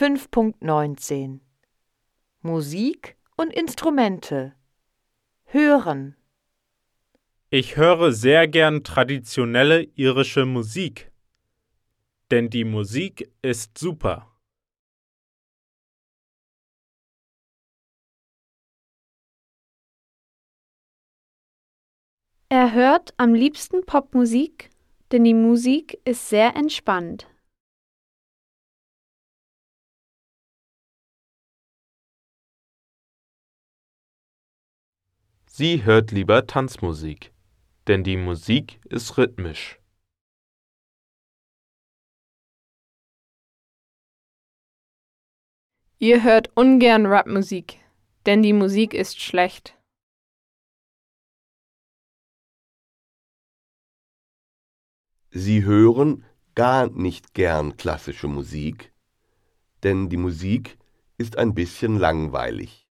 5.19 Musik und Instrumente Hören Ich höre sehr gern traditionelle irische Musik, denn die Musik ist super. Er hört am liebsten Popmusik, denn die Musik ist sehr entspannt. Sie hört lieber Tanzmusik, denn die Musik ist rhythmisch. Ihr hört ungern Rapmusik, denn die Musik ist schlecht. Sie hören gar nicht gern klassische Musik, denn die Musik ist ein bisschen langweilig.